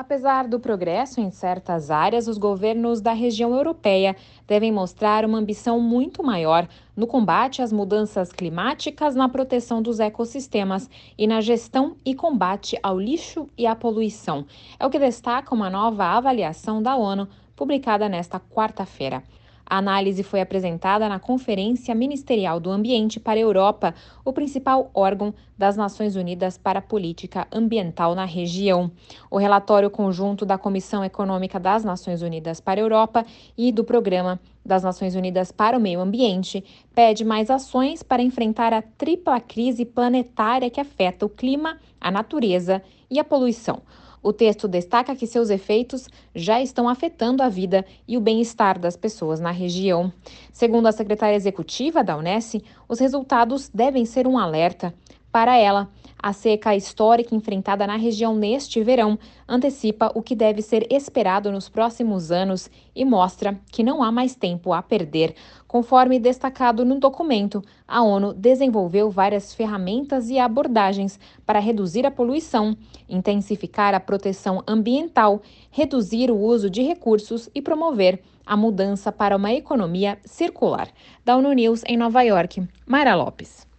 Apesar do progresso em certas áreas, os governos da região europeia devem mostrar uma ambição muito maior no combate às mudanças climáticas, na proteção dos ecossistemas e na gestão e combate ao lixo e à poluição. É o que destaca uma nova avaliação da ONU publicada nesta quarta-feira. A análise foi apresentada na Conferência Ministerial do Ambiente para a Europa, o principal órgão das Nações Unidas para a Política Ambiental na região. O relatório conjunto da Comissão Econômica das Nações Unidas para a Europa e do Programa das Nações Unidas para o Meio Ambiente pede mais ações para enfrentar a tripla crise planetária que afeta o clima, a natureza e a poluição. O texto destaca que seus efeitos já estão afetando a vida e o bem-estar das pessoas na região. Segundo a secretária executiva da Unesco, os resultados devem ser um alerta. Para ela, a seca histórica enfrentada na região neste verão antecipa o que deve ser esperado nos próximos anos e mostra que não há mais tempo a perder. Conforme destacado no documento, a ONU desenvolveu várias ferramentas e abordagens para reduzir a poluição, intensificar a proteção ambiental, reduzir o uso de recursos e promover a mudança para uma economia circular. Da ONU News em Nova York, Mayra Lopes.